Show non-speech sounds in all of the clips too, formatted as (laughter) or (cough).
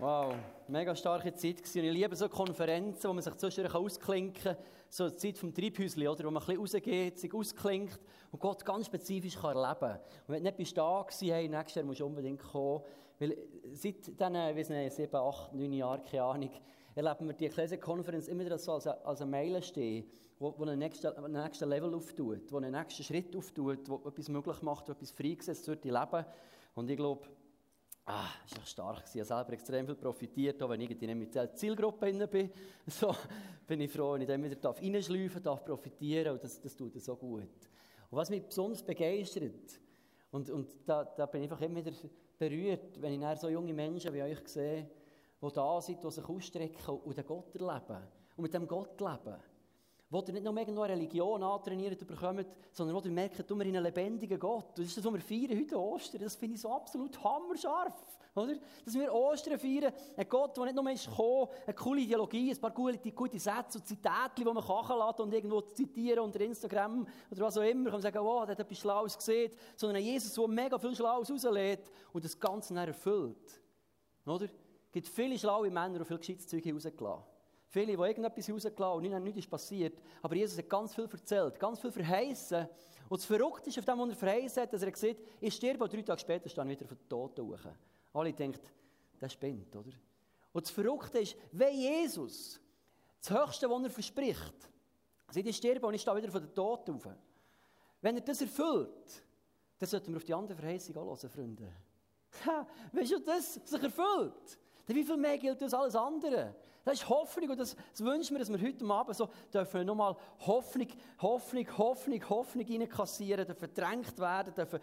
Wow, mega starke Zeit gewesen. Und ich liebe so Konferenzen, wo man sich zwischendurch ausklinken kann. So die Zeit vom Treibhäuschen, oder? Wo man ein bisschen rausgeht, sich ausklinkt und Gott ganz spezifisch kann erleben kann. Und wenn du nicht bist da gewesen, hey, nächstes Jahr musst du unbedingt kommen. Weil seit diesen, ich weiß nicht, sieben, acht, neun Jahren, keine Ahnung, erleben wir die Ecclesia-Konferenz immer wieder so als, als ein Meilenstein, wo, wo einen nächsten, einen nächsten Level auftut, wo einen nächsten Schritt auftut, wo etwas möglich macht, wo etwas freigesetzt wird im Leben. Und ich glaube, Ah, das war stark. Ich habe selber extrem viel profitiert, auch wenn ich nicht mit der Zielgruppe bin. (laughs) So bin ich froh, wenn ich dann wieder reinschleifen darf, profitieren und das, das tut so gut. Und was mich besonders begeistert, und, und da, da bin ich einfach immer wieder berührt, wenn ich so junge Menschen wie euch sehe, die da sind, die sich ausstrecken und den Gott erleben. Und mit dem Gott leben wo ihr nicht nur irgendwo eine Religion antrainiert bekommt, sondern wo ihr merkt, du wir in einen lebendigen Gott. Das ist das, was wir feiern heute Ostern. Das finde ich so absolut hammerscharf. Oder? Dass wir Ostern feiern, ein Gott, der nicht nur ist gekommen, eine coole Ideologie, ein paar gute, gute Sätze und Zitate, die man kachen lässt und irgendwo zitieren unter Instagram oder was auch immer. Kann man sagen, oh, der hat etwas Schlaues gesehen. Sondern ein Jesus, der mega viel Schlaues rauslädt und das Ganze dann erfüllt. Oder? Es gibt viele schlaue Männer und viele Geschichtszeug rausgelassen. Viele, die irgendetwas rausgelassen und nichts ist passiert. Aber Jesus hat ganz viel erzählt, ganz viel verheißen. Und das Verrückte ist auf dem, was er verheißen hat, dass er gesagt hat, ich sterbe und drei Tage später stehe wieder von den Toten hoch. Alle denken, das spinnt, oder? Und das Verrückte ist, wenn Jesus das Höchste, was er verspricht, sagt, ich sterbe und ich stehe wieder von den Toten hoch. Wenn er das erfüllt, dann sollten wir auf die andere Verheißung hören, Freunde. Ha, weißt du, das sich erfüllt. Dann wie viel mehr gilt das alles andere? Das ist Hoffnung und das, das wünschen wir, dass wir heute Abend so dürfen nochmal Hoffnung, Hoffnung, Hoffnung, Hoffnung reinkassieren, dürfen verdrängt werden, dürfen...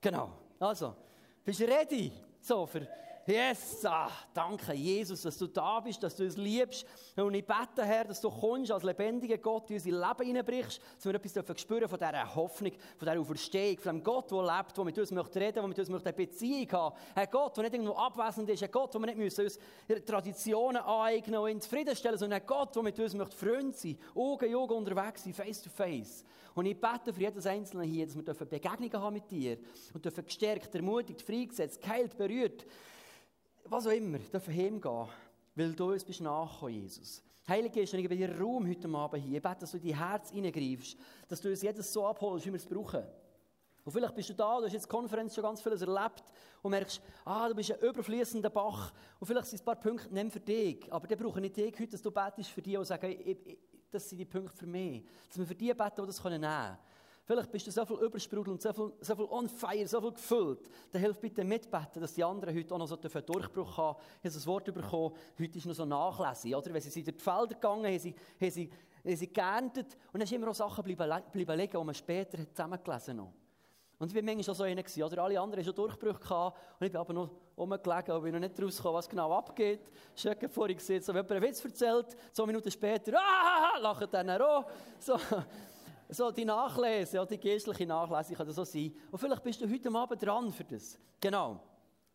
Genau. Also, bist du ready? So, für Yes, ah, danke Jesus, dass du da bist, dass du uns liebst. Und ich bete, Herr, dass du kommst als lebendiger Gott in unser Leben hineinbrichst, dass wir etwas spüren von dieser Hoffnung, von dieser Auferstehung, von dem Gott, der lebt, der mit uns möchte reden, der mit uns möchte eine Beziehung haben. Ein Gott, der nicht irgendwo abwesend ist, ein Gott, der wir nicht müssen uns Traditionen aneignen und in Frieden sondern ein Gott, der mit uns möchte Freund sein, Augen in Augen unterwegs sein, face to face. Und ich bete für jedes Einzelne hier, dass wir Begegnungen haben mit dir und dürfen gestärkt, ermutigt, freigesetzt, geheilt, berührt, was auch immer, dürfen heimgehen, weil du uns bist nachgekommen, Jesus. Heilige Geist, und ich gebe dir Raum heute Abend hier. Ich bete, dass du in dein Herz hineingreifst, dass du uns jedes so abholst, wie wir es brauchen. Und vielleicht bist du da, du hast jetzt Konferenz schon ganz vieles erlebt und merkst, ah, du bist ein überfließender Bach. Und vielleicht sind ein paar Punkte nicht für dich. Aber dann brauche ich nicht dich heute, dass du betest für dich und sagst, das sind die Punkte für mich. Dass wir für die beten, die das nehmen können. Vielleicht bist du so viel übersprudelnd, so viel, so viel on fire, so viel gefüllt. Dann hilf bitte mitbeten, dass die anderen heute auch noch so einen Durchbruch haben. Ich habe das Wort bekommen, heute ist noch so Nachlesen, oder? Wenn sie durch die Felder gegangen, haben sie, haben sie, haben sie geerntet und dann sind immer auch Sachen bleiben, liegen, die man später zusammengelesen hat. Und ich war manchmal schon so einer, oder? Alle anderen hatten schon Durchbruch gehabt. Und ich bin aber noch rumgelegen und bin noch nicht rausgekommen, was genau abgeht. Schöcke vorhin gesehen, so, wenn jemand einen Witz erzählt, zwei Minuten später, (laughs) ah, lachen dann auch. So so die Nachlese, ja, die geistliche Nachlese kann das so sein. Und vielleicht bist du heute Abend dran für das. Genau.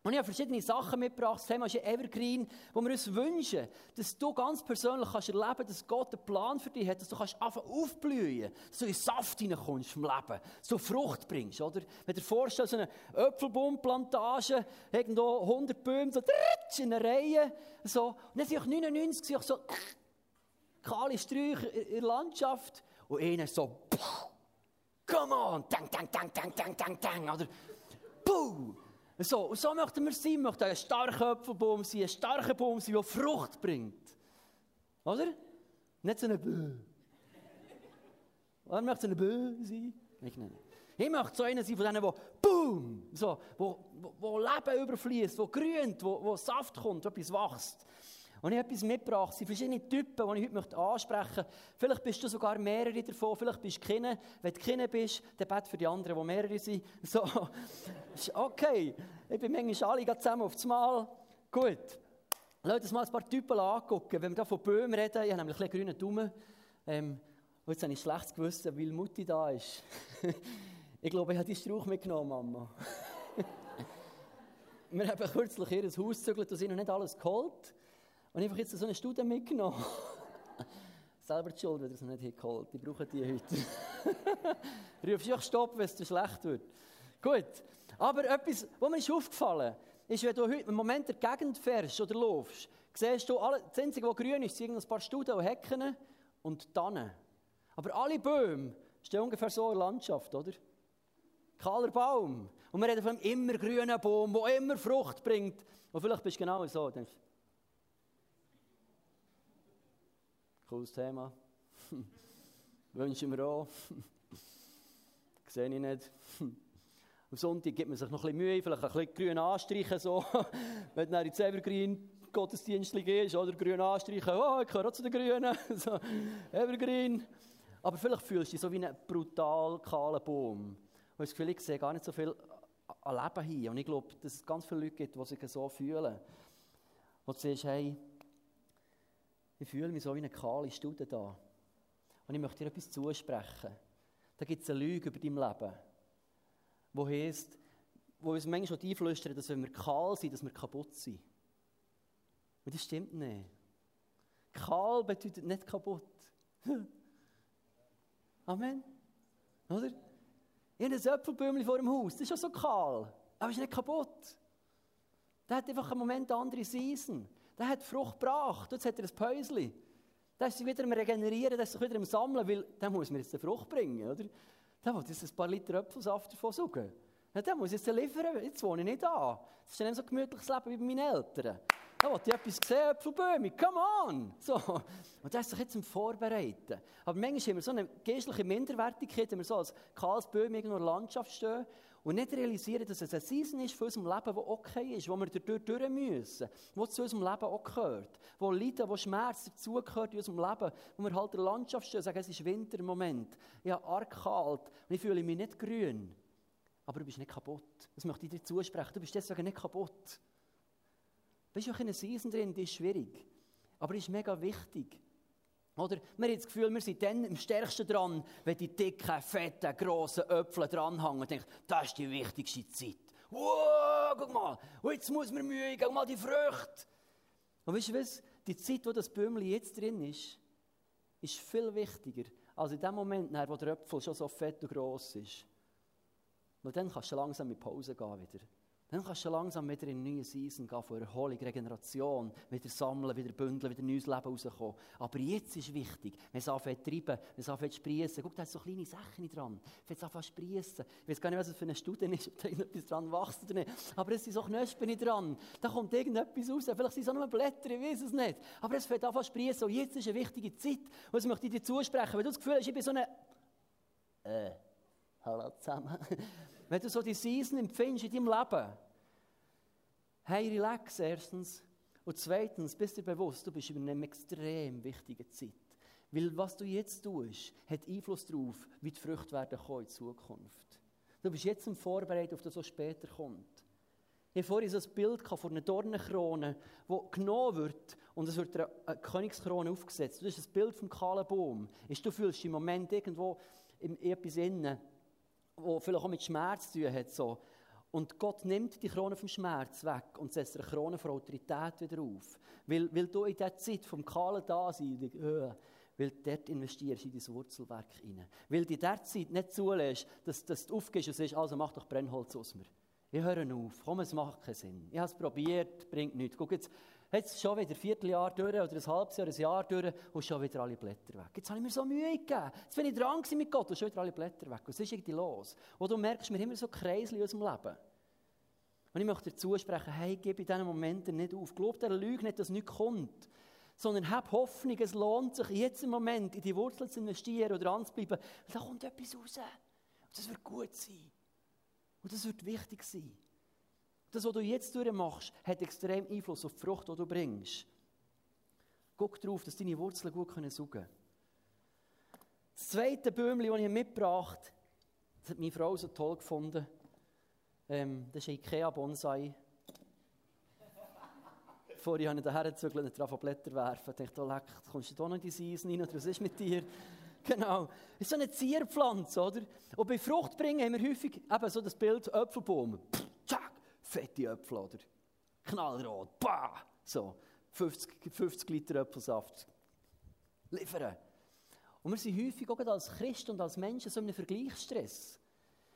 Und ich habe verschiedene Sachen mitgebracht. Das Thema ist Evergreen, wo wir uns wünschen, dass du ganz persönlich kannst erleben dass Gott einen Plan für dich hat, dass du kannst anfangen aufblühen, dass du in Saft hineinkommst vom Leben, du Frucht bringst, oder? Wenn du dir vorstellst, so eine Äpfelbaumplantage, irgendwo 100 Bäume, so in einer Reihe, so. Und dann sind auch 99 auch so (laughs) kahle Sträucher in der Landschaft. Und einer so, come on, tang, tang, tang, tang, tang, tang, tang, oder, puh. So, und so möchten wir sein, wir möchten ein starker Apfelbaum sein, ein starker Baum sein, der Frucht bringt. Oder? Nicht so eine Bö. Oder möchte so eine Bö sein? Nicht, nein. Ich möchte so einer sein von denen, der boom, so, wo, wo, wo Leben überfließt, wo grünt, wo, wo Saft kommt, etwas wächst. Und ich habe etwas mitgebracht. Es sind verschiedene Typen, die ich heute ansprechen möchte. Vielleicht bist du sogar mehrere davon, vielleicht bist du keine. Wenn du keine bist, dann bete für die anderen, die mehrere sind. (laughs) So, okay. Ich bin manchmal alle zusammen auf das Mal. Gut. Lass uns mal ein paar Typen angucken. Wenn wir hier von Böhmen reden, ich habe nämlich einen grünen Daumen. Ähm, jetzt habe ich schlecht gewusst, weil Mutti da ist. (laughs) ich glaube, ich habe die Strauch mitgenommen, Mama. (laughs) wir haben kürzlich ihr Haus gezügelt und sind noch nicht alles geholt. Und einfach jetzt so eine Studie mitgenommen. (laughs) Selber die Schuld, wenn ihr es nicht hingeholt Ich brauche die heute. (laughs) Rufst du Stopp, wenn es zu schlecht wird. Gut. Aber etwas, was mir ist aufgefallen ist, wenn du heute im Moment der Gegend fährst oder laufst, siehst du, alle, das Einzige, was grün ist, sind ein paar Studen und Hecken und Tannen. Aber alle Bäume stehen ungefähr so in der Landschaft, oder? Kahler Baum. Und wir reden von einem immer grünen Baum, der immer Frucht bringt. Und vielleicht bist du genau so. Denkst, cooles Thema. (laughs) Wünsche ich mir auch. (laughs) Sehe ich nicht. (laughs) Am Sonntag gibt man sich noch ein bisschen Mühe, vielleicht ein bisschen grün anstreichen, so. wenn du dann ins Evergreen Gottesdienst gehst, oder grün anstreichen, oh, ich gehöre zu den Grünen, so, Evergreen. Aber vielleicht fühlst du dich so wie ein brutal kahler Baum. Und das Gefühl, ich sehe gar nicht so viel an Leben hier. Und ich glaube, dass es ganz viele Leute gibt, die sich so fühlen. Und du siehst, hey, ich fühle mich so wie eine kahle Studie da. Und ich möchte dir etwas zusprechen. Da gibt es eine Lüge über dein Leben wo heisst, wo uns manchmal schon einflüstern, dass wenn wir kahl sind, dass wir kaputt sind. Und das stimmt nicht. Kahl bedeutet nicht kaputt. (laughs) Amen. Oder? Ich habe ein Äpfelbäumchen vor dem Haus, das ist schon so kahl, aber es ist nicht kaputt. Der hat einfach einen Moment andere Season. Der hat Frucht gebracht, jetzt hat er ein Päuschen. Der ist wieder am Regenerieren, der ist wieder am Sammeln, weil der muss mir jetzt eine Frucht bringen, oder? Der will jetzt ein paar Liter Apfelsaft davon saugen. Ja, der muss jetzt liefern, jetzt wohne ich nicht da. Das ist nicht so ein gemütliches Leben wie bei meinen Eltern. Da wollte ich etwas sehen, Äpfelbäume, come on! So. Und das ist sich jetzt im Vorbereiten. Aber manchmal haben wir so eine geistliche Minderwertigkeit, wenn wir so als kahles Bäume in einer Landschaft stehen und nicht realisieren, dass es eine Season ist für unser Leben, die okay ist, wo wir dadurch durch müssen, wo zu unserem Leben auch gehört, wo Leiden, wo Schmerz dazugehört in unserem Leben, wo wir halt der Landschaft stehen und sagen, es ist Winter im Moment, habe arg kalt und ich fühle mich nicht grün. Aber du bist nicht kaputt. Das möchte ich dir zusprechen. Du bist deswegen nicht kaputt. Du bist auch in einer Season drin, die ist schwierig. Aber die ist mega wichtig. Oder? Wir haben das Gefühl, wir sind dann am stärksten dran, wenn die dicken, fetten, grossen Äpfel dranhängen und denken, das ist die wichtigste Zeit. Wow, guck mal, jetzt muss man Mühe, guck mal die Früchte. Und weißt du was? Die Zeit, wo das Bömmli jetzt drin ist, ist viel wichtiger, als in dem Moment, wo der Äpfel schon so fett und gross ist. Weil dann kannst du langsam mit Pause gehen wieder. Dann kannst du langsam wieder in eine neue Season gehen, von Erholung, Regeneration, wieder sammeln, wieder bündeln, wieder neues Leben rauskommen. Aber jetzt ist wichtig, wenn es anfängt zu treiben, wenn es anfängt zu sprießen, guck, da sind so kleine Sachen dran. Wenn es anfängt zu sprießen, ich weiß gar nicht, was es für eine Studie ist, ob da irgendetwas dran wächst oder nicht. Aber es sind so Knöspel dran. Da kommt irgendetwas raus. Vielleicht sind es auch nur Blätter, ich weiß es nicht. Aber es fängt an zu sprießen und jetzt ist eine wichtige Zeit. Und das möchte ich dir zusprechen. Wenn du das Gefühl hast, ich bin so eine... Äh, hallo zusammen. Wenn du so die Season empfindest in deinem Leben, hey, relax erstens. Und zweitens, bist dir bewusst, du bist in einer extrem wichtigen Zeit. Weil was du jetzt tust, hat Einfluss darauf, wie die Früchte werden kommen in Zukunft. Du bist jetzt im Vorbereitung auf das, was später kommt. Ich habe vorhin so ein Bild von einer Dornenkrone, die genommen wird und es wird eine Königskrone aufgesetzt. Das ist ein Bild vom kahlen Baum. Du fühlst im Moment irgendwo in etwas innen, wo vielleicht auch mit Schmerz zu tun hat. So. Und Gott nimmt die Krone vom Schmerz weg und setzt eine Krone von Autorität wieder auf. Weil, weil du in dieser Zeit vom kahlen Dasein, äh, weil du dort investierst in dein Wurzelwerk hinein. Weil du in dieser Zeit nicht zulässt, dass, dass du aufgehst und sagst, also mach doch Brennholz aus mir. Ich höre auf, komm, es macht keinen Sinn. Ich habe es probiert, bringt nichts. Guck jetzt, Jetzt schon wieder ein Vierteljahr durch oder ein halbes Jahr, ein Jahr durch und schon wieder alle Blätter weg. Jetzt habe ich mir so Mühe gegeben. Jetzt bin ich dran mit Gott und schon wieder alle Blätter weg. Was ist irgendwie los? Und du merkst, wir immer so Kreisel in unserem Leben. Und ich möchte dir zusprechen, hey, gib in diesen Momenten nicht auf. Glaub der Lüge nicht, dass nichts kommt. Sondern hab Hoffnung, es lohnt sich, jetzt im Moment in die Wurzeln zu investieren oder anzubleiben. Da kommt etwas raus. Und das wird gut sein. Und das wird wichtig sein. Das, was du jetzt durchmachst, hat extrem Einfluss auf die Frucht, die du bringst. Guck darauf, dass deine Wurzeln gut können saugen können. Das zweite Bäumchen, das ich mitgebracht habe, das hat meine Frau so toll gefunden. Ähm, das ist ein Ikea-Bonsai. (laughs) Vorher habe ich daher gezügelt und drauf Blätter werfen. Ich dachte, leck, kommst du da noch in die Season rein oder was ist mit dir? (laughs) Genau. Das ist so eine Zierpflanze, oder? Und bei Fruchtbringen haben wir häufig eben so das Bild Äpfelbaum. Pff, fette Äpfel, oder? Knallrot, bah! So, 50, 50 Liter Äpfelsaft. Liefern. Und wir sind häufig auch als Christen und als Menschen so in einem Vergleichsstress.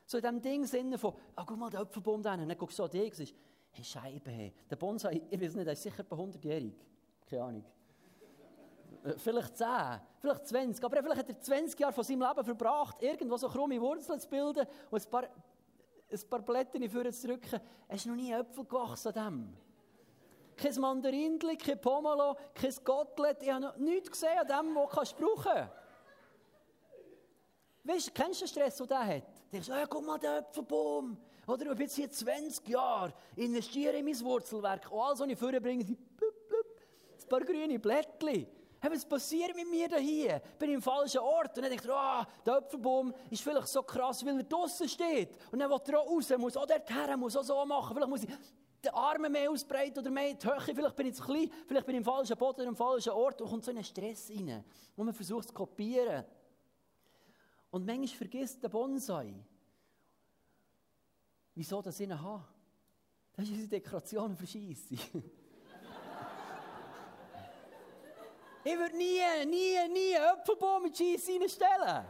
So in diesem Ding Sinne von, ah, guck mal, der Äpfelbaum da, dann guckst du an dich und sagst, Hey, Scheibe. Der Bonsai, (laughs) ich weiß nicht, er ist sicher bei 100-jährig. Keine Ahnung. Äh, vielleicht 10, vielleicht 20. Aber vielleicht hat er 20 Jahre von seinem Leben verbracht, irgendwo so krumme Wurzeln zu bilden und ein paar, ein paar Blätter in die zu drücken. Es ist noch nie Äpfel gewachsen an dem. Kein Mandarinchen, kein Pomelo, kein Gottlet. Ich habe noch nichts gesehen an dem, was du brauchen kannst. Weißt du, kennst du den Stress, den der hat? Du denkst, oh, guck mal, der Äpfelbaum. Oder bin jetzt hier 20 Jahre, investiere in mein Wurzelwerk. Und alles, was ich vorbringe, sind ein paar grüne Blättchen. Hey, was passiert mit mir hier? Ich bin im falschen Ort. Und dann denke ich, oh, der Äpfelbaum ist vielleicht so krass, weil er draußen steht. Und dann will er auch raus, muss auch dorthin, muss auch so machen. Vielleicht muss ich die Arme mehr ausbreiten oder mehr in die Höhe. Vielleicht bin ich zu klein, vielleicht bin ich im falschen Boden, im falschen Ort. Und kommt so ein Stress rein, wo man versucht zu kopieren. Und manchmal vergisst der Bonsai, wieso das ich ihn habe. Das ist unsere Dekoration für Scheisse. (laughs) ich würde nie, nie, nie einen Apfelbaum mit Scheisse reinstellen.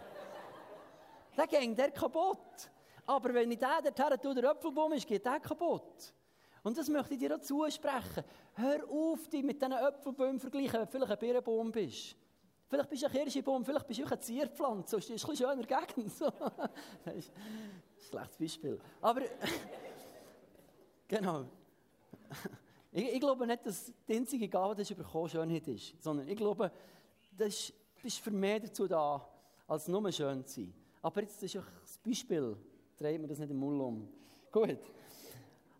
Dann geht der kaputt. Aber wenn ich den dorthin tue, der Apfelbaum ist, geht der kaputt. Und das möchte ich dir auch zusprechen. Hör auf, dich mit diesen Apfelbäumen vergleichen, wenn du vielleicht ein Birnenbaum bist. Vielleicht bist du ein Kirschbaum, vielleicht bist du eine Zierpflanze, das ist ein bisschen schöner Gegend. (laughs) Das ist ein schlechtes Beispiel. Aber, (laughs) genau. Ich, ich, glaube nicht, dass die einzige Gabe, die du Schönheit ist. Sondern ich glaube, das bist für mehr dazu da, als nur schön zu sein. Aber jetzt ist auch das Beispiel. Drehen wir das nicht im Mund um. Gut.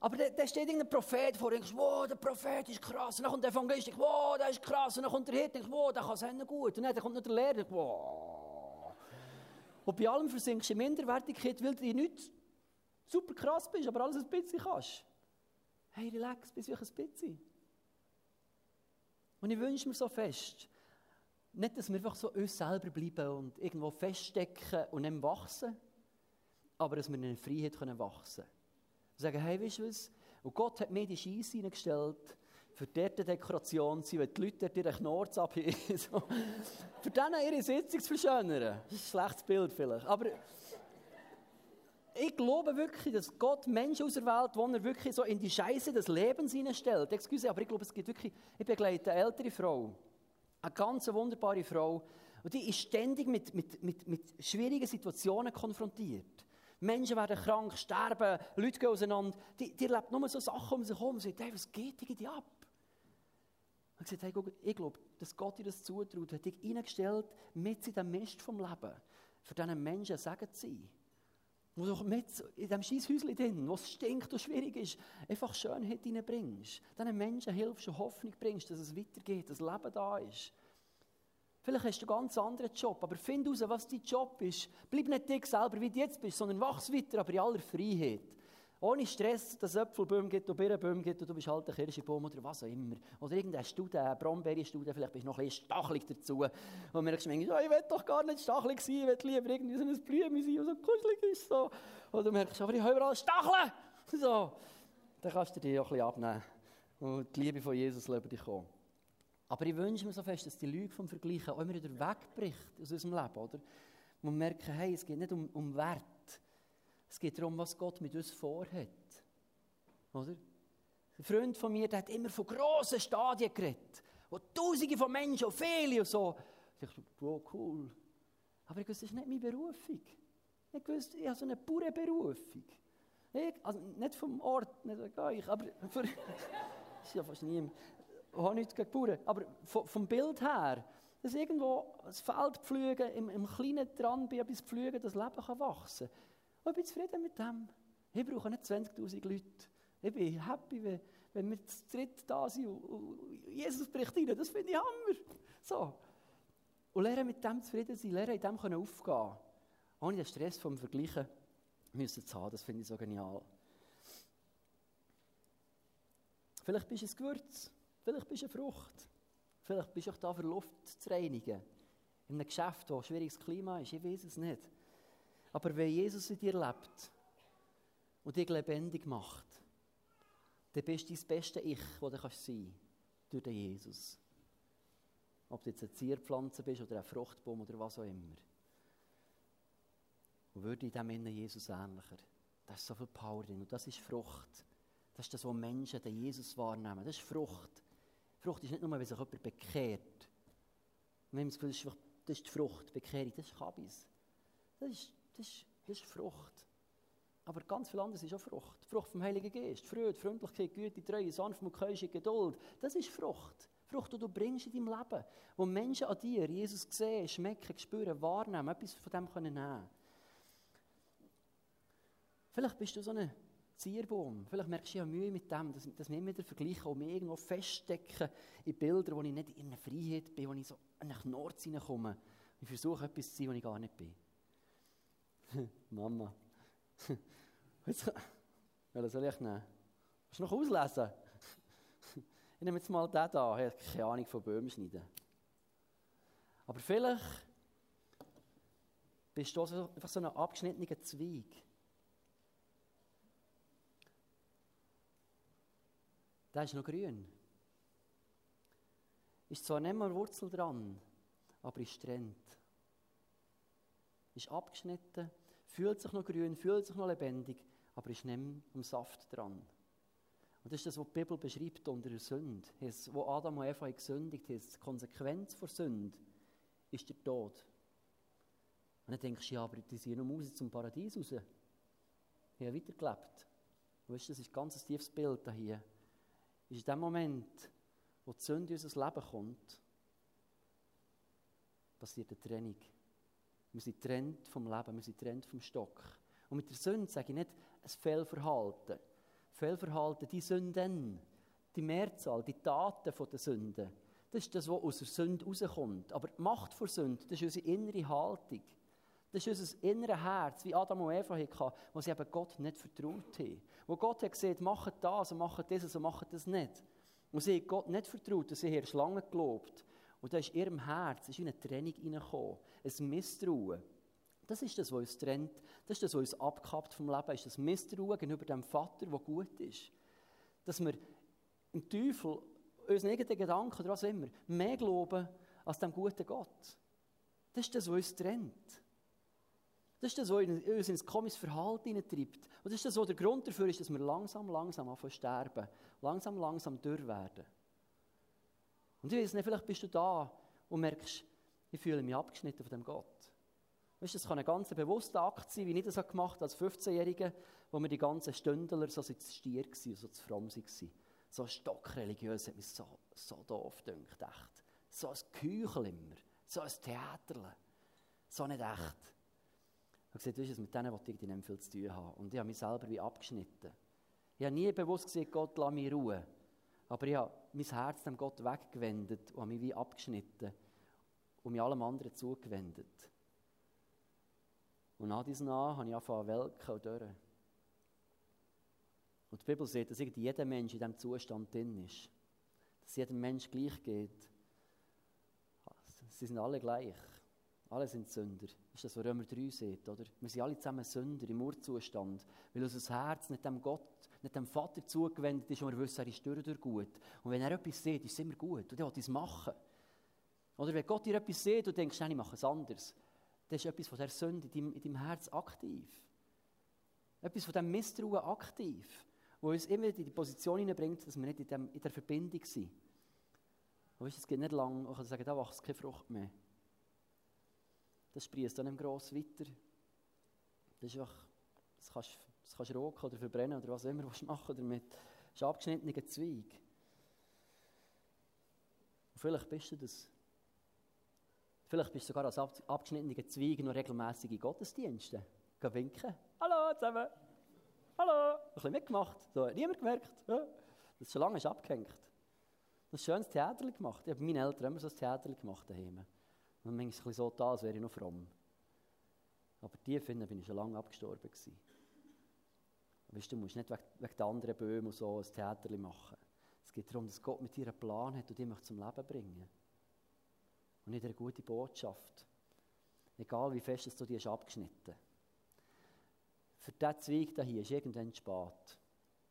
Aber da, da steht irgendein Prophet vor, und wow, der Prophet ist krass. Und dann kommt der Evangelist, wow, der ist krass. Und dann kommt der Hirte, wow, der kann es gut. Und dann kommt noch der Lehrer, wow. Und bei allem versinkst du in Minderwertigkeit, weil du nicht super krass bist, aber alles ein bisschen kannst. Hey, relax, bis wirklich ein bisschen. Und ich wünsche mir so fest, nicht, dass wir einfach so uns selber bleiben und irgendwo feststecken und nicht wachsen, aber dass wir in eine Freiheit können wachsen können. Sagen, hey, weißt du was? Und Gott hat mir die Scheisse hineingestellt, für dort Dekoration zu sein, wenn die Leute dort ihren Knorz abheben. (laughs) Für denen ihre Sitzung zu verschönern. Das ist ein schlechtes Bild vielleicht. Aber ich glaube wirklich, dass Gott Menschen auserwählt, die er wirklich so in die Scheiße des Lebens hineinstellt. Excuse, aber ich glaube, es gibt wirklich, ich begleite eine ältere Frau, eine ganz wunderbare Frau, und die ist ständig mit, mit, mit, mit schwierigen Situationen konfrontiert. Menschen werden krank, sterben, Leute gehen auseinander. Die, die lebt nur so Sachen um sich herum und sagt, hey, was geht dir ab? Und gesagt, hey, ich glaube, dass Gott dir das zutraut, hat dich eingestellt mit in dem Mist vom Leben, für diesen Menschen Segen zu sein. Wo du mit in diesem Scheisshäuschen drin, wo es stinkt und schwierig ist, einfach Schönheit reinbringst. Diesen Menschen hilfst und Hoffnung bringst, dass es weitergeht, dass Leben da ist. Vielleicht hast du einen ganz anderen Job, aber find heraus, was dein Job ist. Bleib nicht dich selber, wie du jetzt bist, sondern wachs weiter, aber in aller Freiheit. Ohne Stress, dass es Äpfelbäume gibt und Birnenbäume gibt und du bist halt ein Kirschbaum oder was auch immer. Oder irgendein Studen, ein Brombeerstuden, vielleicht bist du noch ein bisschen stachelig dazu. Und man merkst manchmal, ja, ich will doch gar nicht stachelig sein, ich will lieber irgendwie so ein Blümchen sein, das so kuschelig ist. So. Oder du merkst, aber ich habe überall Stacheln. (laughs) So. Dann kannst du dir auch ein bisschen abnehmen und die Liebe von Jesus über dich kommen. Aber ich wünsche mir so fest, dass die Lüge vom Vergleichen auch immer wieder wegbricht aus unserem Leben, oder? Wir merken, hey, es geht nicht um, um Wert. Es geht darum, was Gott mit uns vorhat. Oder? Ein Freund von mir, der hat immer von grossen Stadien geredet. Wo Tausende von Menschen, und viele und so. Ich dachte, wow, cool. Aber ich wusste, das ist nicht meine Berufung. Ich wusste, ich habe so eine pure Berufung. Ich, also nicht vom Ort, nicht euch, aber für, (laughs) das ist ja fast niemand ich habe nichts gegen Bauern, aber vom Bild her, dass irgendwo das Feld pflügen, im, im Kleinen dran bei etwas pflügen, das Leben kann wachsen kann. Und ich bin zufrieden mit dem. Ich brauche nicht 20'000 Leute. Ich bin happy, wenn, wenn wir zu dritt da sind und, Jesus bricht rein. Das finde ich Hammer. So. Und lernen mit dem zufrieden sein, lernen in dem können aufgehen. Ohne den Stress vom Vergleichen müssen zu haben. Das finde ich so genial. Vielleicht bist du ein Gewürz. Vielleicht bist du eine Frucht. Vielleicht bist du auch da, für Luft zu reinigen. In einem Geschäft, wo ein schwieriges Klima ist. Ich weiß es nicht. Aber wenn Jesus in dir lebt und dich lebendig macht, dann bist du das beste Ich, das du kannst sein durch den Jesus. Ob du jetzt eine Zierpflanze bist oder ein Fruchtbaum oder was auch immer. Und würde in dem Innen Jesus ähnlicher. Da ist so viel Power drin und das ist Frucht. Das ist das, was Menschen den Jesus wahrnehmen. Das ist Frucht. Frucht ist nicht nur, wenn sich jemand bekehrt. Wir haben das Gefühl, das das ist die Frucht, Bekehrung, das ist Kabis. Das ist, das, ist, das ist Frucht. Aber ganz viel anderes ist auch Frucht. Frucht vom Heiligen Geist. Freude, Freundlichkeit, Güte, Treue, Sanftmut, Keuschung, Geduld. Das ist Frucht. Frucht, die du bringst in deinem Leben. Wo Menschen an dir Jesus sehen, schmecken, spüren, wahrnehmen, etwas von dem können nehmen Vielleicht bist du so ein Zierbaum. Vielleicht merkst du, ja Mühe mit dem, dass, dass wir immer wieder vergleichen und mich irgendwo feststecken in Bilder, wo ich nicht in einer Freiheit bin, wo ich so einen Knorz hineinkomme. Ich versuche etwas zu sein, was ich gar nicht bin. (laughs) Mama. (laughs) Jetzt, welchen soll ich nehmen? Willst du noch auslesen? (laughs) ich nehme jetzt mal den da. Ich habe keine Ahnung von Böhmen schneiden. Aber vielleicht bist du so, einfach so ein abgeschnittener Zweig. Der ist noch grün. Ist zwar nicht mehr Wurzel dran, aber ist trennt. Ist abgeschnitten, fühlt sich noch grün, fühlt sich noch lebendig, aber ist nicht mehr am Saft dran. Und das ist das, was die Bibel beschreibt unter der Sünde. Wo Adam und Eva gesündigt haben, die Konsequenz der Sünde ist der Tod. Und dann denkst du, ja, aber die sind noch raus zum Paradies raus. Die haben weitergelebt. Weißt du, das ist ein ganz tiefes Bild hier ist in dem Moment, wo die Sünde in unser Leben kommt, passiert eine Trennung. Wir sind getrennt vom Leben, wir sind getrennt vom Stock. Und mit der Sünde sage ich nicht ein Fehlverhalten. Fehlverhalten, die Sünden, die Mehrzahl, die Taten der Sünden, das ist das, was aus der Sünde rauskommt. Aber die Macht vor Sünde, das ist unsere innere Haltung. Das ist unser inneres Herz, wie Adam und Eva hatten, wo sie eben Gott nicht vertraut haben. Wo Gott hat gesagt, macht das und macht das und macht das nicht. Und sie haben Gott nicht vertraut und sie haben Schlange gelobt. Und da ist in ihrem Herz ist eine Trennung reingekommen, ein Misstrauen. Das ist das, was uns trennt. Das ist das, was uns abkappt vom Leben. ist das Misstrauen gegenüber dem Vater, der gut ist. Dass wir im Teufel, unseren eigenen Gedanken oder was immer, mehr glauben als dem guten Gott. Das ist das, was uns trennt. Das ist das, was uns ins komisches Verhalten hineintreibt. Und das ist das, was der Grund dafür ist, dass wir langsam, langsam anfangen sterben. Langsam, langsam dürr werden. Und ich weiß nicht, vielleicht bist du da und merkst, ich fühle mich abgeschnitten von dem Gott. Weißt du, das kann ein ganz bewusster Akt sein, wie ich das gemacht habe als 15-Jähriger, wo mir die ganzen Stündler so zu stier waren, so zu fromm waren. So stockreligiös hat mich so, so doof gedacht, echt. So ein Küchel immer, so ein Theater, so nicht echt habe gesagt, weißt du, mit denen wollte ich nicht viel zu tun haben. Und ich habe mich selber wie abgeschnitten. Ich habe nie bewusst gesagt, Gott, lass mich ruhen. Aber ich habe mein Herz dem Gott weggewendet und habe mich wie abgeschnitten und mich allem anderen zugewendet. Und nach diesem an habe ich angefangen welken und dürren. Und die Bibel sagt, dass jeder Mensch in diesem Zustand drin ist. Dass jedem Mensch gleich geht. Sie sind alle gleich. Alle sind Sünder. Das ist das, was Römer 3 sieht, oder? Wir sind alle zusammen Sünder im Urzustand, weil unser Herz nicht dem Gott, nicht dem Vater zugewendet ist und wir wissen, er ist durch und gut. Und wenn er etwas sieht, ist es immer gut und er will es machen. Oder wenn Gott dir etwas sieht und denkst, nein, ich mache es anders, dann ist etwas von der Sünde in deinem, in deinem Herz aktiv. Etwas von dem Misstrauen aktiv, wo uns immer in die Position hineinbringt, dass wir nicht in, dem, in der Verbindung sind. Und weißt, es geht nicht lange, ich kann sagen, da wächst keine Frucht mehr das sprießt dann im Gross weiter. Das ist einfach, das kannst, das kannst du roken oder verbrennen oder was immer du machen damit. Das ist ein abgeschnittener Zweig. Und vielleicht bist du das. Vielleicht bist du sogar als abgeschnittener Zweig noch regelmäßig in Gottesdiensten. Geh winken. Hallo zusammen. Hallo. Ein bisschen mitgemacht. So, niemand gemerkt. Das ist schon lange abgehängt. Das ist ein schönes Theater gemacht. Ich habe meinen Eltern immer so ein Theater gemacht daheim. Und manchmal so da, als wäre ich noch fromm. Aber tief finden bin ich schon lange abgestorben gewesen. Weißt, du musst nicht wegen, wegen der anderen Böhmen so ein Theater machen. Es geht darum, dass Gott mit dir einen Plan hat und dich zum Leben bringen Und nicht eine gute Botschaft. Egal wie fest du dich abgeschnitten Für diesen Zweig hier ist irgendwann spät.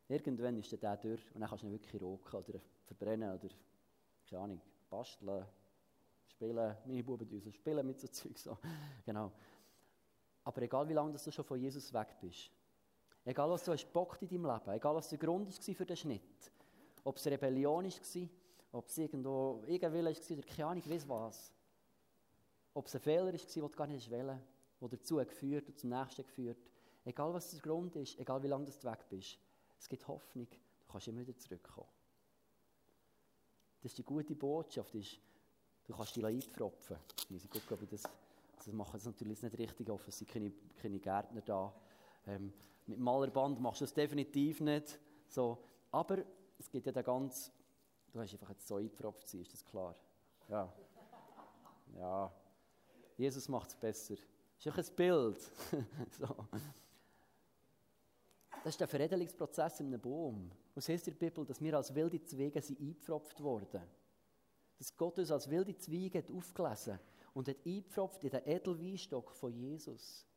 Irgendwann ist der durch und dann kannst du ihn wirklich roken oder verbrennen oder, keine Ahnung, basteln, spielen, meine Buben so spielen mit so Zeug. So. (laughs) Genau. Aber egal wie lange du schon von Jesus weg bist, Egal, was du hast bockt in deinem Leben, egal, was der Grund war für den Schnitt, ob es Rebellion war, ob es irgendwo irgendein war oder keine Ahnung, weiss was. Ob es ein Fehler war, den du gar nicht wählen der dazu geführt und zum nächsten geführt. Egal, was der Grund ist, egal, wie lange du weg bist, es gibt Hoffnung, du kannst immer wieder zurückkommen. Das ist die gute Botschaft, ist, du kannst dich einpfropfen. Ich muss gucken, ob ich das, also das machen das natürlich nicht richtig, offen, es sind keine, keine Gärtner da. Ähm, mit Malerband machst du das definitiv nicht. So. Aber es gibt ja den ganz, du hast einfach jetzt so eingepfropft, ist das klar? Ja. Ja. Jesus macht es besser. Das ist ein Bild. (laughs) so. Das ist der Veredelungsprozess in einem Baum. Was heißt in der Bibel, dass wir als wilde Zweige sind eingepfropft wurden? Dass Gott uns als wilde Zweige hat aufgelesen und hat eingepfropft in den Edelweinstock von Jesus.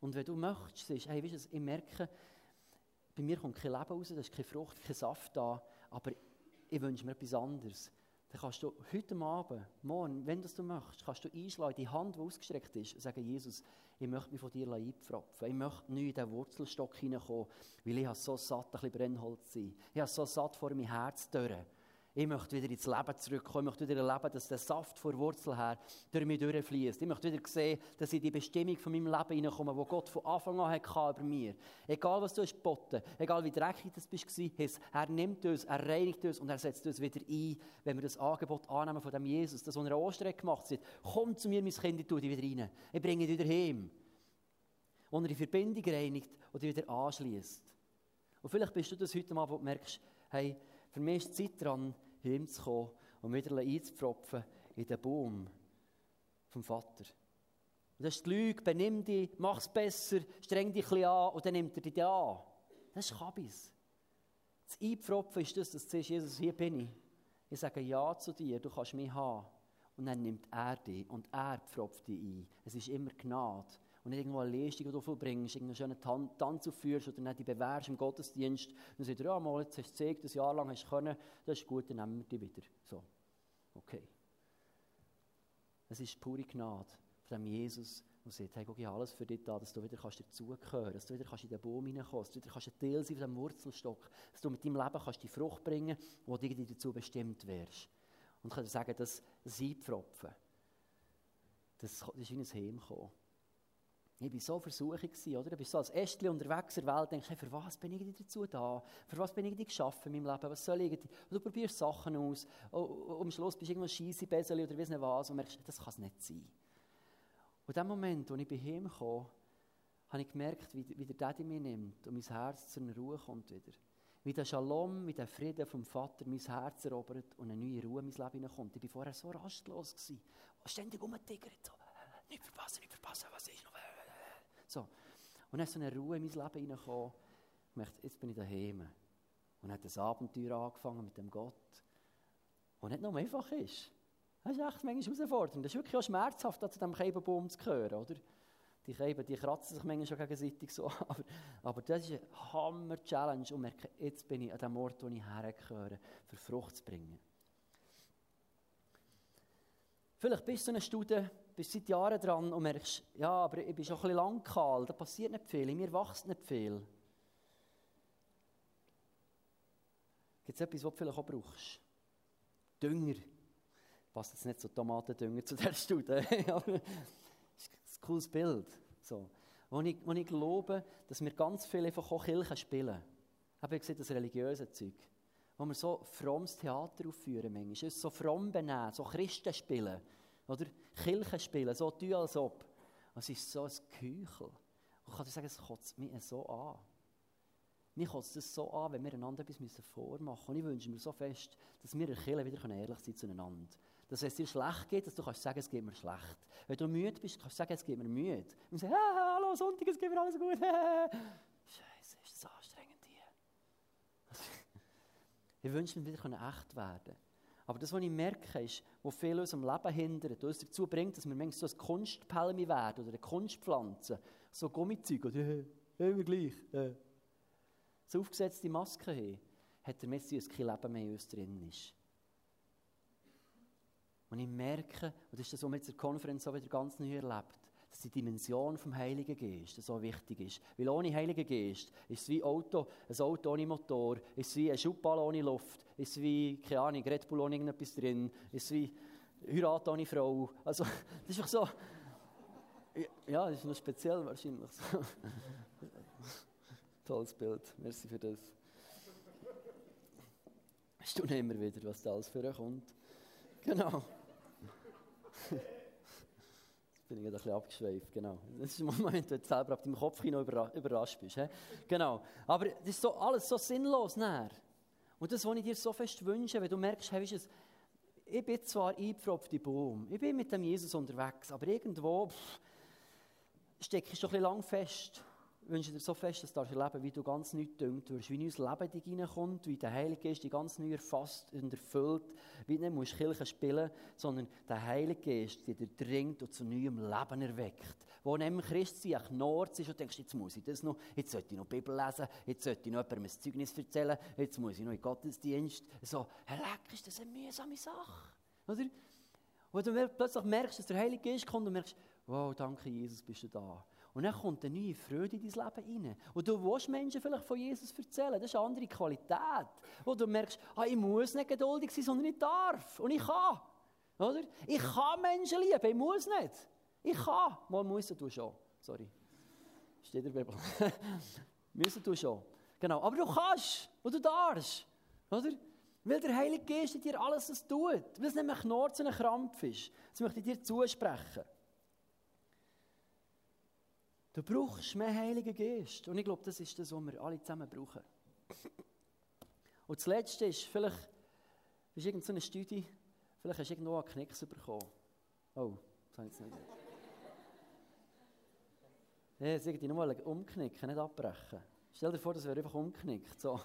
Und wenn du möchtest, siehst, hey, weißt du, ich merke, bei mir kommt kein Leben raus, da ist keine Frucht, kein Saft da, aber ich wünsche mir etwas anderes. Dann kannst du heute Abend, morgen, wenn das du möchtest, kannst du einschlagen, die Hand, die ausgestreckt ist, und sagen, Jesus, ich möchte mich von dir einpfropfen. Ich möchte nicht in den Wurzelstock hineinkommen, weil ich habe so satt, ein bisschen Brennholz sein. Ich habe so satt vor mein Herz dürren. Ich möchte wieder ins Leben zurückkommen. Ich möchte wieder erleben, dass der Saft vor Wurzel her durch mich durchfließt. Ich möchte wieder sehen, dass ich in die Bestimmung von meinem Leben hineinkomme, wo Gott von Anfang an hatte über mir. Egal, was du hast geboten, egal wie dreckig das bist, er nimmt uns, er reinigt uns und er setzt uns wieder ein, wenn wir das Angebot annehmen von dem Jesus, das, was er Ostern gemacht hat. Komm zu mir, mein Kind, ich tue dich wieder rein. Ich bringe dich wieder heim. Und er die Verbindung reinigt und dich wieder anschließt. Und vielleicht bist du das heute mal, wo du merkst, hey, für mich ist die Zeit dran, hinzukommen und wieder einzupfropfen in den Baum vom Vater. Und das ist die Lüge, benimm dich, mach es besser, streng dich ein an und dann nimmt er dich an. Das ist Kabis. Das Einpfropfen ist das, dass du siehst, Jesus, hier bin ich. Ich sage Ja zu dir, du kannst mich haben. Und dann nimmt er dich und er pfropft dich ein. Es ist immer Gnade und nicht irgendwo eine Leistung, die du vollbringst, irgendeinen schönen Tan Tanz aufführst oder nicht die bewährst im Gottesdienst. Dann sagt er, ja, mal, jetzt hast du gezeigt, ein Jahr lang hast du können, das ist gut, dann nehmen wir dich wieder. So, okay. Es ist pure Gnade von dem Jesus, der sagt, hey, guck ich alles für dich da, dass du wieder kannst dazugehören dass du wieder kannst in den Baum hineinkommen dass du wieder kannst ein Teil sein von diesem Wurzelstock, dass du mit deinem Leben kannst die Frucht bringen kannst, die dir dazu bestimmt wärst. Und ich kann dir sagen, das, das, das ist wie ein Heimkommen. Ich war so versuchig, oder? Ich bin so als Ästchen unterwegs in der Welt, denke, hey, für was bin ich dazu da? Für was bin ich geschaffen in meinem Leben? Was soll ich? Und du probierst Sachen aus. Und am Schluss bist du irgendwo scheisse Beseli oder weiss nicht was und merkst, das kann es nicht sein. Und in dem Moment, als ich bei ihm kam, habe ich gemerkt, wie, wie der Daddy mich nimmt und mein Herz zur Ruhe kommt wieder. Wie der Shalom, wie der Frieden vom Vater mein Herz erobert und eine neue Ruhe in mein Leben hineinkommt. Ich war vorher so rastlos. Gewesen. Ständig rumgetigert. So, nicht verpassen, nicht verpassen, was ist noch? So. Und dann ist so eine Ruhe in mein Leben hineingekommen. Ich dachte, jetzt bin ich daheim. Und hat das Abenteuer angefangen mit dem Gott. Und nicht nur einfach ist. Das ist echt manchmal herausfordernd. Das ist wirklich auch schmerzhaft, zu diesem Keibenbaum zu gehören, oder? Die Keiben, die kratzen sich manchmal schon gegenseitig so. (laughs) Aber, aber das ist eine Hammer-Challenge. Und merke, jetzt bin ich an dem Ort, wo ich hergehöre, für Frucht zu bringen. Vielleicht bist du eine Studie bist seit Jahren dran und merkst, ja, aber ich bin schon ein bisschen lang kahl, da passiert nicht viel, in mir wächst nicht viel. Gibt es etwas, was du vielleicht auch brauchst? Dünger. Passt jetzt nicht so Tomatendünger zu der Studie, (laughs) aber das ist ein cooles Bild. So. Wo, ich, wo ich glaube, dass wir ganz viele einfach auch Kirchen spielen. Ich habe gesehen, das religiöse Zeug. Wo wir so frommes Theater aufführen manchmal. So fromm benehmen, so Christen spielen. Oder Kirche spielen, so tun als ob. Es ist so ein Küchel. Und ich kann dir sagen, es kotzt mich so an. Mir kotzt es so an, wenn wir einander etwas vormachen müssen. Und ich wünsche mir so fest, dass wir in Kirche wieder ehrlich sein zueinander. Dass wenn es dir schlecht geht, dass du kannst sagen, es geht mir schlecht. Wenn du müde bist, kannst du sagen, es geht mir müde. Und sagen, ah, hallo, Sonntag, es geht mir alles gut. (laughs) Scheiße, ist das anstrengend hier. (laughs) ich wünsche mir wieder echt werden können. Aber das, was ich merke, ist, was viel unserem Leben hindert, uns dazu bringt, dass wir manchmal so ein Kunstpalme werden oder eine Kunstpflanze, so Gummizeug, oder äh, (laughs) immer gleich, äh. so aufgesetzte Masken haben, hat der Messias kein Leben mehr in uns drin ist. Und ich merke, und das ist das, was man jetzt in der Konferenz so wieder ganz neu erlebt, dass die Dimension vom Heiligen Geist so wichtig ist. Weil ohne Heiligen Geist ist es wie Auto, ein Auto ohne Motor, ist es wie ein Schubball ohne Luft, ist es wie, keine Ahnung, Red Bull ohne irgendetwas drin, ist es wie Heirat ohne Frau. Also, (laughs) das ist einfach so... Ja, das ist noch speziell wahrscheinlich. (laughs) Tolles Bild, merci für das. Weißt du immer wieder, was da alles für kommt? Genau. Bin ich ein bisschen abgeschweift, genau. (laughs) Das ist ein Moment, wo du selber auf deinem Kopf noch überrascht bist. He? Genau. Aber das ist so, alles so sinnlos näher. Und das, was ich dir so fest wünsche, wenn du merkst, hey, es, ich bin zwar eingepfropfte Baum, ich bin mit dem Jesus unterwegs, aber irgendwo stecke ich schon ein bisschen lang fest wünsche dir so fest, dass du erleben wie du ganz neu dünkt wirst, wie neues Leben dich hineinkommt, wie der Heilige Geist dich ganz neu erfasst und erfüllt, wie du nicht musst Kirche spielen sondern der Heilige Geist dich dringt und zu neuem Leben erweckt. Wo neben Christsein ein Knurz ist und denkst, jetzt muss ich das noch, jetzt sollte ich noch Bibel lesen, jetzt sollte ich noch jemandem ein Zeugnis erzählen, jetzt muss ich noch in Gottesdienst. So, hey, leck, ist das eine mühsame Sache? Oder? Wo du plötzlich merkst, dass der Heilige Geist kommt und merkst, wow, danke Jesus, bist du da. Und dann kommt eine neue Freude in dein Leben rein. Und du willst Menschen vielleicht von Jesus erzählen. Das ist eine andere Qualität. Wo du merkst, ah, ich muss nicht geduldig sein, sondern ich darf. Und ich kann. Oder? Ich kann Menschen lieben, ich muss nicht. Ich kann. Mal muss du schon. Sorry. Steht in der Bibel. (laughs) müssen du schon. Genau. Aber du kannst. Und du darfst. Oder? Weil der Heilige Geist dir alles das tut. Weil es mehr Knorz und ein Krampf ist. Das möchte ich dir zusprechen. Du brauchst mehr Heiligen Geist. Und ich glaube, das ist das, was wir alle zusammen brauchen. Und das Letzte ist, vielleicht ist irgendeine so Studie, vielleicht hast du irgendwo einen Knicks bekommen. Oh, das habe ich jetzt nicht. Ja, jetzt irgendwie nochmal umknicken, nicht abbrechen. Stell dir vor, das wäre einfach umknickt. So.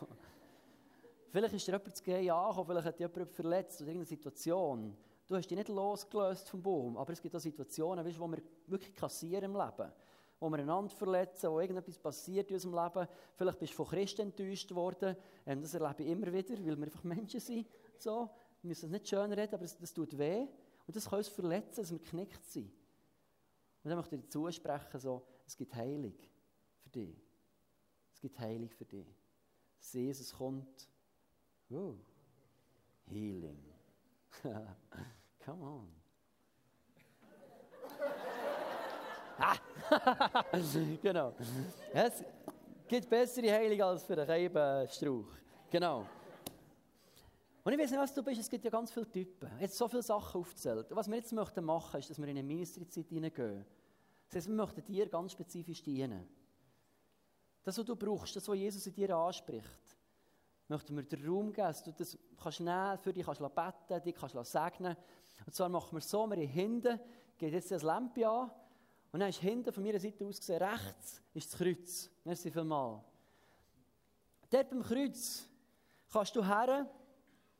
Vielleicht ist dir jemand zu gehen angekommen, vielleicht hat dich jemand verletzt oder irgendeine Situation. Du hast dich nicht losgelöst vom Baum, aber es gibt auch Situationen, weißt, wo wir wirklich kassieren im Leben wo wir einander verletzen, wo irgendetwas passiert in unserem Leben. Vielleicht bist du von Christen enttäuscht worden. Ähm, das erlebe ich immer wieder, weil wir einfach Menschen sind. So. Wir müssen es nicht schön reden, aber das, das tut weh. Und das kann uns verletzen, dass wir geknickt sind. Und dann möchte ich dir zusprechen, so, es gibt Heilung für dich. Es gibt Heilung für dich. Dass Jesus kommt. Oh. Healing. (laughs) Come on. (laughs) Genau. Es gibt bessere Heilung als für einen Keibenstrauch. Genau. Und ich weiß nicht, was du bist, es gibt ja ganz viele Typen. Jetzt so viele Sachen aufgezählt. Und was wir jetzt möchten machen, ist, dass wir in eine Ministry-Zeit hineingehen. Das heißt, wir möchten dir ganz spezifisch dienen. Das, was du brauchst, das, was Jesus in dir anspricht, möchten wir den Raum geben, dass du das kannst nehmen, für dich kannst beten, dich kannst segnen. Und zwar machen wir so, wir hinten, geht jetzt das Lämpchen an, und dann ist hinten von meiner Seite aus gesehen, rechts ist das Kreuz. Merci vielmals. Dort beim Kreuz kannst du her,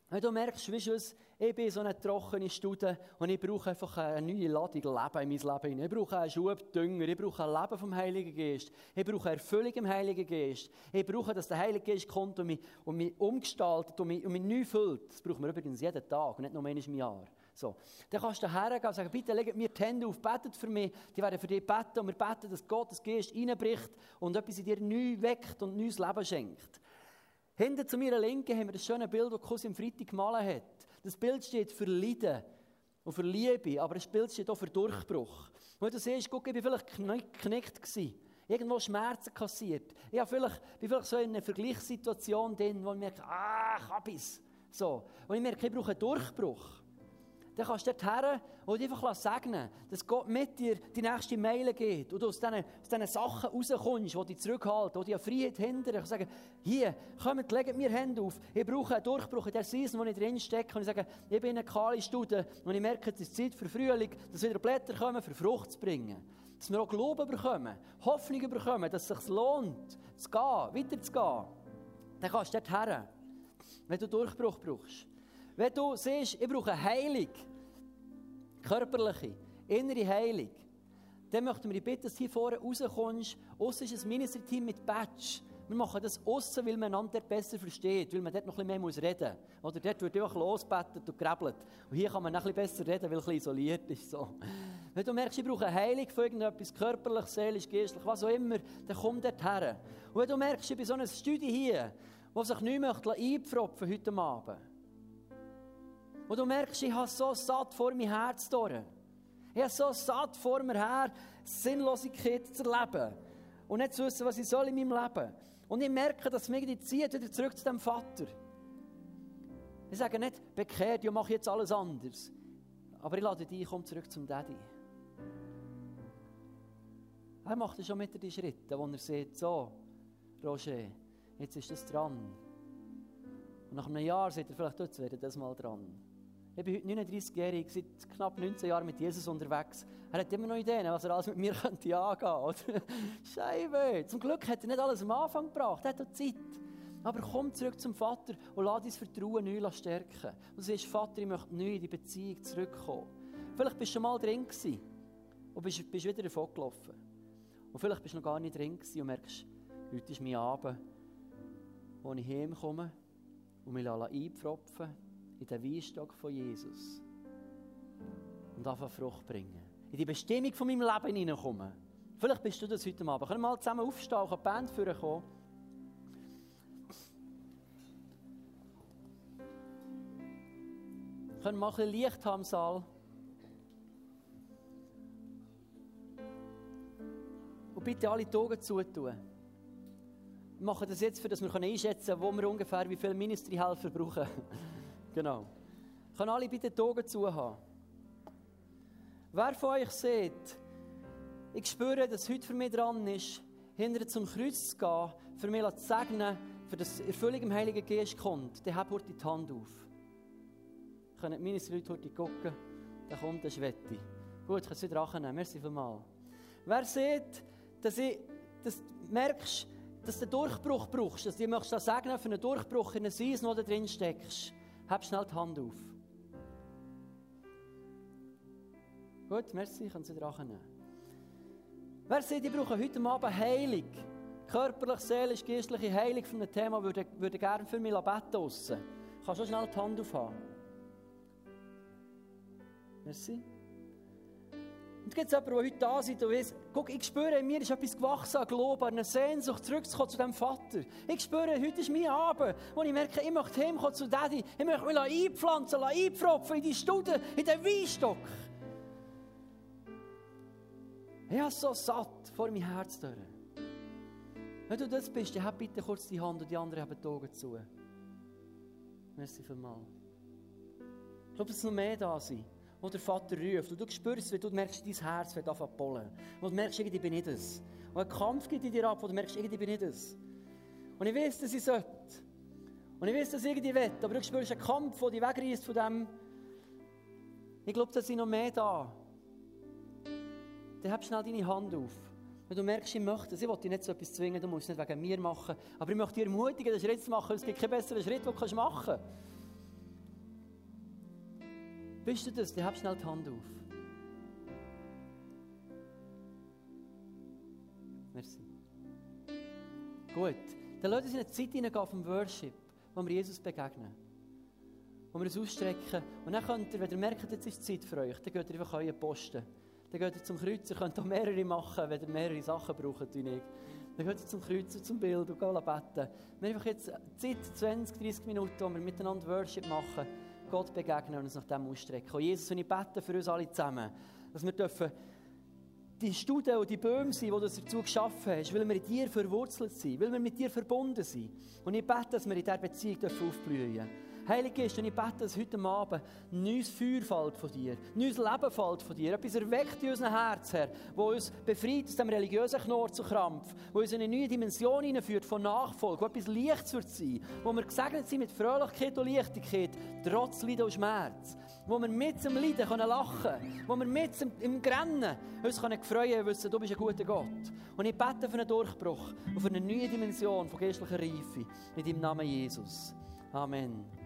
wenn du merkst, weißt du ich bin so eine trockene Studie und ich brauche einfach eine neue Ladung Leben in mein Leben. Ich brauche einen Schub Dünger, ich brauche ein Leben vom Heiligen Geist, ich brauche Erfüllung im Heiligen Geist. Ich brauche, dass der Heilige Geist kommt und mich, und mich umgestaltet und mich, und mich neu füllt. Das brauchen wir übrigens jeden Tag, nicht nur einmal im Jahr. So. Dann kannst du hergehen und sagen, bitte legt mir die Hände auf, betet für mich. Die werden für dich beten und wir beten, dass Gott das Geist reinbricht und etwas in dir neu weckt und neues Leben schenkt. Hinter zu meiner Linken haben wir das schöne Bild, das Cousin Freitag gemalt hat. Das Bild steht für Leiden und für Liebe, aber das Bild steht auch für Durchbruch. Und du siehst, guck, ich war vielleicht geknickt. Gewesen. Irgendwo Schmerzen kassiert. Ich bin vielleicht, bin vielleicht so in einer Vergleichssituation drin, wo ich merke, ah, ich habe es. So. Und ich merke, ich brauche einen Durchbruch dann kannst du dort her und einfach segnen dass Gott mit dir die nächste Meile geht und du aus diesen, aus diesen Sachen rauskommst, die dich zurückhalten, die dich Freiheit hindern. Ich kann sagen, hier, kommt, legt mir Hände auf. Ich brauche einen Durchbruch in der Season, wo ich drin stecke. Und ich sage, ich bin eine kahle Studie und ich merke, es ist Zeit für Frühling, dass wieder Blätter kommen, für Frucht zu bringen. Dass wir auch Glauben bekommen, Hoffnung bekommen, dass es sich lohnt, zu gehen, weiterzugehen. Dann kannst du dort her, wenn du Durchbruch brauchst. Wenn du siehst, ich brauche Heilung, körperliche, innere Heilung, dann möchten wir dich bitten, dass du hier vorne rauskommst. Aussen ist ein Ministry-Team mit Badge. Wir machen das aussen, weil man einander besser versteht, weil man dort noch ein bisschen mehr reden muss. Oder dort wird einfach losbettet und gerebelt. Und hier kann man noch ein bisschen besser reden, weil es ein bisschen isoliert ist. So. Wenn du merkst, ich brauche Heilung für irgendetwas, körperlich, seelisch, geistlich, was auch immer, dann komm dort her. Und wenn du merkst, ich bin so eine Studie hier, die sich nicht möchte einpfropfen heute Abend. Und du merkst, ich habe so satt vor mein Herz durch. Ich habe so satt vor mir her, Sinnlosigkeit zu erleben. Und nicht zu wissen, was ich soll in meinem Leben. Und ich merke, dass mich die zieht wieder zurück zu dem Vater. Ich sage nicht, bekehrt, ja, mach jetzt alles anders. Aber ich lade dich, komm zurück zum Daddy. Er macht schon mit die Schritte, wo er sieht, so, Roger, jetzt ist das dran. Und nach einem Jahr sagt er vielleicht, jetzt wäre das mal dran. Ich bin heute 39-jährig, seit knapp 19 Jahren mit Jesus unterwegs. Er hat immer noch Ideen, was er alles mit mir (laughs) könnte angehen könnte. Scheibe! Zum Glück hat er nicht alles am Anfang gebracht, er hat auch Zeit. Aber komm zurück zum Vater und lass dein Vertrauen neu stärken. Und sagst, Vater, ich möchte neu in die Beziehung zurückkommen. Vielleicht bist du schon mal drin gewesen und bist, bist wieder davon gelaufen. Und vielleicht bist du noch gar nicht drin gewesen und merkst, heute ist mein Abend, wo ich heimkomme und mich einpfropfen in den Weinstock von Jesus und einfach Frucht bringen. In die Bestimmung von meinem Leben hineinkommen. Vielleicht bist du das heute Abend. Können wir mal zusammen aufstehen und die Band führen kommen? Können wir mal ein bisschen Licht haben im Saal? Und bitte alle die Augen zutun. Wir machen das jetzt, für dass wir einschätzen können, wo wir ungefähr wie viele Ministry-Helfer brauchen. Genau. Können alle bitte die Augen zu haben? Wer von euch sieht, ich spüre, dass heute für mich dran ist, hinter zum Kreuz zu gehen, für mich zu segnen, für das Erfüllung im Heiligen Geist kommt, dann hebt die Hand auf können meine Leute heute gucken, dann kommt der Schwette. Gut, ich kann es wieder annehmen. Merci vielmals. Wer sieht, dass, ich, dass du merkst, dass du einen Durchbruch brauchst, dass du das sagen, für einen Durchbruch in ein Seis noch da drin steckst, heb schnell die Hand auf. Gut, merci, ich kann es wieder annehmen. Wer sieht, ich brauche heute Abend Heilung, körperlich, seelisch, geistliche Heilung von einem Thema, würde, würde gerne für mich beten lassen. Kannst du schnell die Hand aufhaben? Merci. Und gibt es jemanden, der heute da ist und weiss, guck, ich spüre, in mir ist etwas gewachsen an einer Sehnsucht, zurückzukommen zu diesem Vater. Ich spüre, heute ist mein Abend, wo ich merke, ich möchte heimkommen zu Daddy. Ich möchte mich einpflanzen, einpfropfen in die Stude, in den Weinstock. Ich habe so satt vor mein Herz durch. Wenn du das bist, dann hab bitte kurz die Hand und die anderen haben die Augen zu. Merci vielmals. Ich glaube, es noch mehr da sein wo der Vater ruft. Und du spürst, wie du merkst, dein Herz wird anfangen zu Und du merkst, irgendwie bin ich das. Und ein Kampf geht in dir ab, wo du merkst, irgendwie bin ich das. Und ich weiß, dass ich sollte. Und ich weiß, dass ich irgendwie will. Aber du spürst einen Kampf, der dich wegreißt von dem. Ich glaube, da sind noch mehr da. Dann hab schnell deine Hand auf. Wenn du merkst, ich möchte es, ich will dich nicht so etwas zwingen, du musst es nicht wegen mir machen. Aber ich möchte dich ermutigen, den Schritt zu machen. Es gibt keinen besseren Schritt, den du machen kannst. Bist du das? Dann hab schnell die Hand auf. Merci. Gut. Dann wir uns in eine Zeit hineingehen vom Worship, wo wir Jesus begegnen. Wo wir uns ausstrecken. Und dann könnt ihr, wenn ihr merkt, jetzt ist Zeit für euch, dann geht ihr einfach euren Posten. Dann geht ihr zum Kreuz. Ihr könnt auch mehrere machen, wenn ihr mehrere Sachen braucht. Dann geht ihr zum Kreuz und zum Bild und gehen beten. Wir haben einfach jetzt Zeit, 20, 30 Minuten, wo wir miteinander Worship machen. Gott begegnen und uns nach dem ausstrecken. Und Jesus, und ich bete für uns alle zusammen, dass wir dürfen die Studien und die Bäume sein, die du dazu geschaffen hast, weil wir in dir verwurzelt sind, weil wir mit dir verbunden sind. Und ich bete, dass wir in dieser Beziehung aufblühen dürfen. Heilige Geist, und ich bete, dass heute Abend neues Feuer fällt von dir, neues Leben fällt von dir, etwas erweckt in unserem Herz, Herr, wo uns befreit aus dem religiösen Knorr zu Krampf, wo uns in eine neue Dimension hineinführt von Nachfolge, wo etwas Lichts wird sein, wo wir gesegnet sind mit Fröhlichkeit und Leichtigkeit, trotz Leiden und Schmerz, wo wir mit dem Leiden können lachen wo wir mit im Grennen uns können freuen wissen, du bist ein guter Gott. Und ich bete für einen Durchbruch für eine neue Dimension von geistlicher Reife in deinem Namen Jesus. Amen.